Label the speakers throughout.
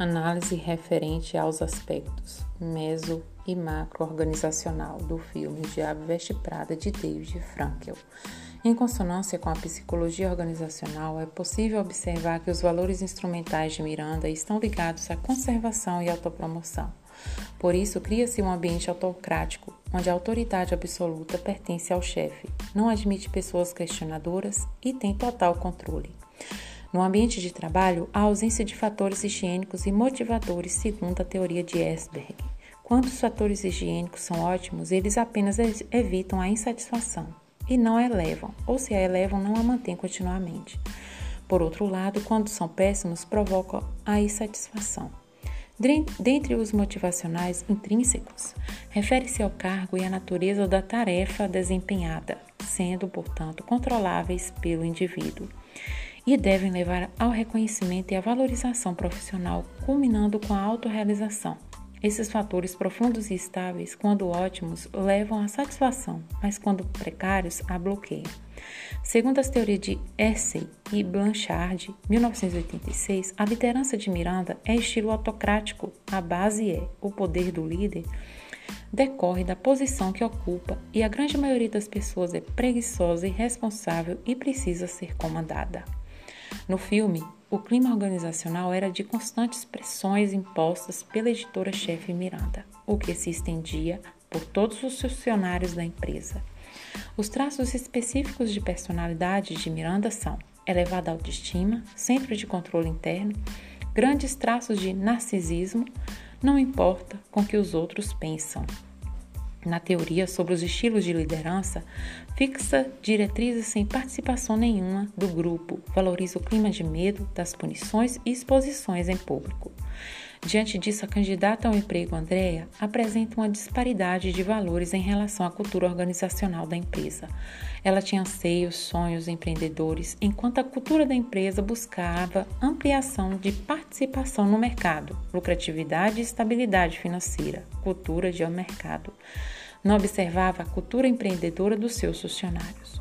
Speaker 1: Análise referente aos aspectos meso e macro-organizacional do filme Diabo Veste Prada de David Frankel. Em consonância com a psicologia organizacional, é possível observar que os valores instrumentais de Miranda estão ligados à conservação e autopromoção. Por isso, cria-se um ambiente autocrático, onde a autoridade absoluta pertence ao chefe, não admite pessoas questionadoras e tem total controle. No ambiente de trabalho, há ausência de fatores higiênicos e motivadores, segundo a teoria de Esberg. Quando os fatores higiênicos são ótimos, eles apenas evitam a insatisfação e não a elevam, ou se a elevam, não a mantêm continuamente. Por outro lado, quando são péssimos, provocam a insatisfação. Dentre os motivacionais intrínsecos, refere-se ao cargo e à natureza da tarefa desempenhada, sendo, portanto, controláveis pelo indivíduo e devem levar ao reconhecimento e à valorização profissional, culminando com a autorrealização. Esses fatores profundos e estáveis, quando ótimos, levam à satisfação, mas quando precários, a bloqueio. Segundo as teorias de Hersey e Blanchard, 1986, a liderança de Miranda é estilo autocrático. A base é o poder do líder decorre da posição que ocupa e a grande maioria das pessoas é preguiçosa, irresponsável e precisa ser comandada. No filme, o clima organizacional era de constantes pressões impostas pela editora-chefe Miranda, o que se estendia por todos os funcionários da empresa. Os traços específicos de personalidade de Miranda são elevada autoestima, centro de controle interno, grandes traços de narcisismo, não importa com que os outros pensam, na teoria sobre os estilos de liderança, fixa diretrizes sem participação nenhuma do grupo, valoriza o clima de medo, das punições e exposições em público. Diante disso, a candidata ao emprego Andrea apresenta uma disparidade de valores em relação à cultura organizacional da empresa. Ela tinha anseios, sonhos empreendedores, enquanto a cultura da empresa buscava ampliação de participação no mercado, lucratividade e estabilidade financeira, cultura de mercado. Não observava a cultura empreendedora dos seus funcionários.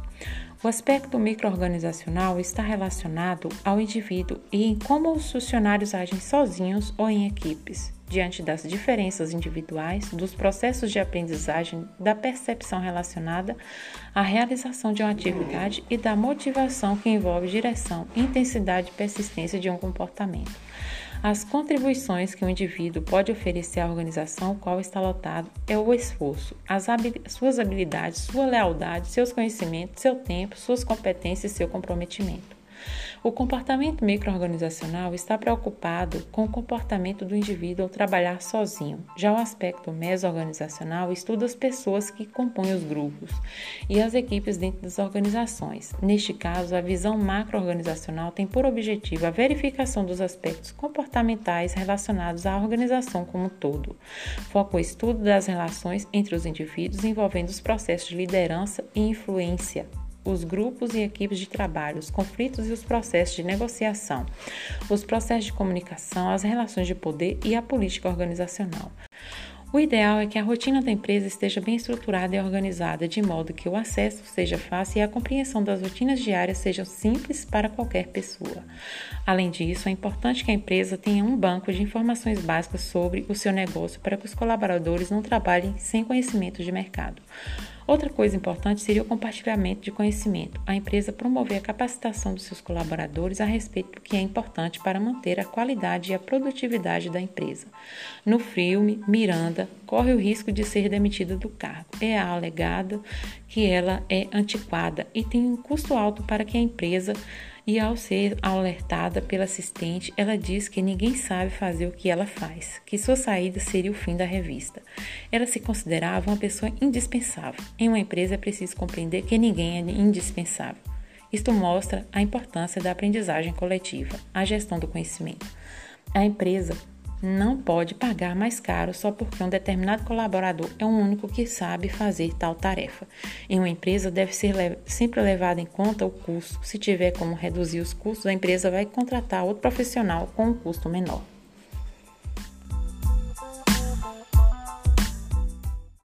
Speaker 1: O aspecto microorganizacional está relacionado ao indivíduo e em como os funcionários agem sozinhos ou em equipes, diante das diferenças individuais, dos processos de aprendizagem, da percepção relacionada à realização de uma atividade e da motivação que envolve direção, intensidade e persistência de um comportamento as contribuições que o indivíduo pode oferecer à organização qual está lotado é o esforço, as suas habilidades, sua lealdade, seus conhecimentos, seu tempo, suas competências e seu comprometimento. O comportamento microorganizacional está preocupado com o comportamento do indivíduo ao trabalhar sozinho. Já o aspecto mesorganizacional estuda as pessoas que compõem os grupos e as equipes dentro das organizações. Neste caso, a visão macroorganizacional tem por objetivo a verificação dos aspectos comportamentais relacionados à organização como um todo. Foca o estudo das relações entre os indivíduos envolvendo os processos de liderança e influência os grupos e equipes de trabalho, os conflitos e os processos de negociação, os processos de comunicação, as relações de poder e a política organizacional. O ideal é que a rotina da empresa esteja bem estruturada e organizada, de modo que o acesso seja fácil e a compreensão das rotinas diárias seja simples para qualquer pessoa. Além disso, é importante que a empresa tenha um banco de informações básicas sobre o seu negócio para que os colaboradores não trabalhem sem conhecimento de mercado. Outra coisa importante seria o compartilhamento de conhecimento. A empresa promover a capacitação dos seus colaboradores a respeito do que é importante para manter a qualidade e a produtividade da empresa. No filme, Miranda corre o risco de ser demitida do cargo. É alegado que ela é antiquada e tem um custo alto para que a empresa e ao ser alertada pela assistente, ela diz que ninguém sabe fazer o que ela faz, que sua saída seria o fim da revista. Ela se considerava uma pessoa indispensável. Em uma empresa é preciso compreender que ninguém é indispensável. Isto mostra a importância da aprendizagem coletiva, a gestão do conhecimento. A empresa não pode pagar mais caro só porque um determinado colaborador é o único que sabe fazer tal tarefa. Em uma empresa deve ser le sempre levado em conta o custo. Se tiver como reduzir os custos, a empresa vai contratar outro profissional com um custo menor.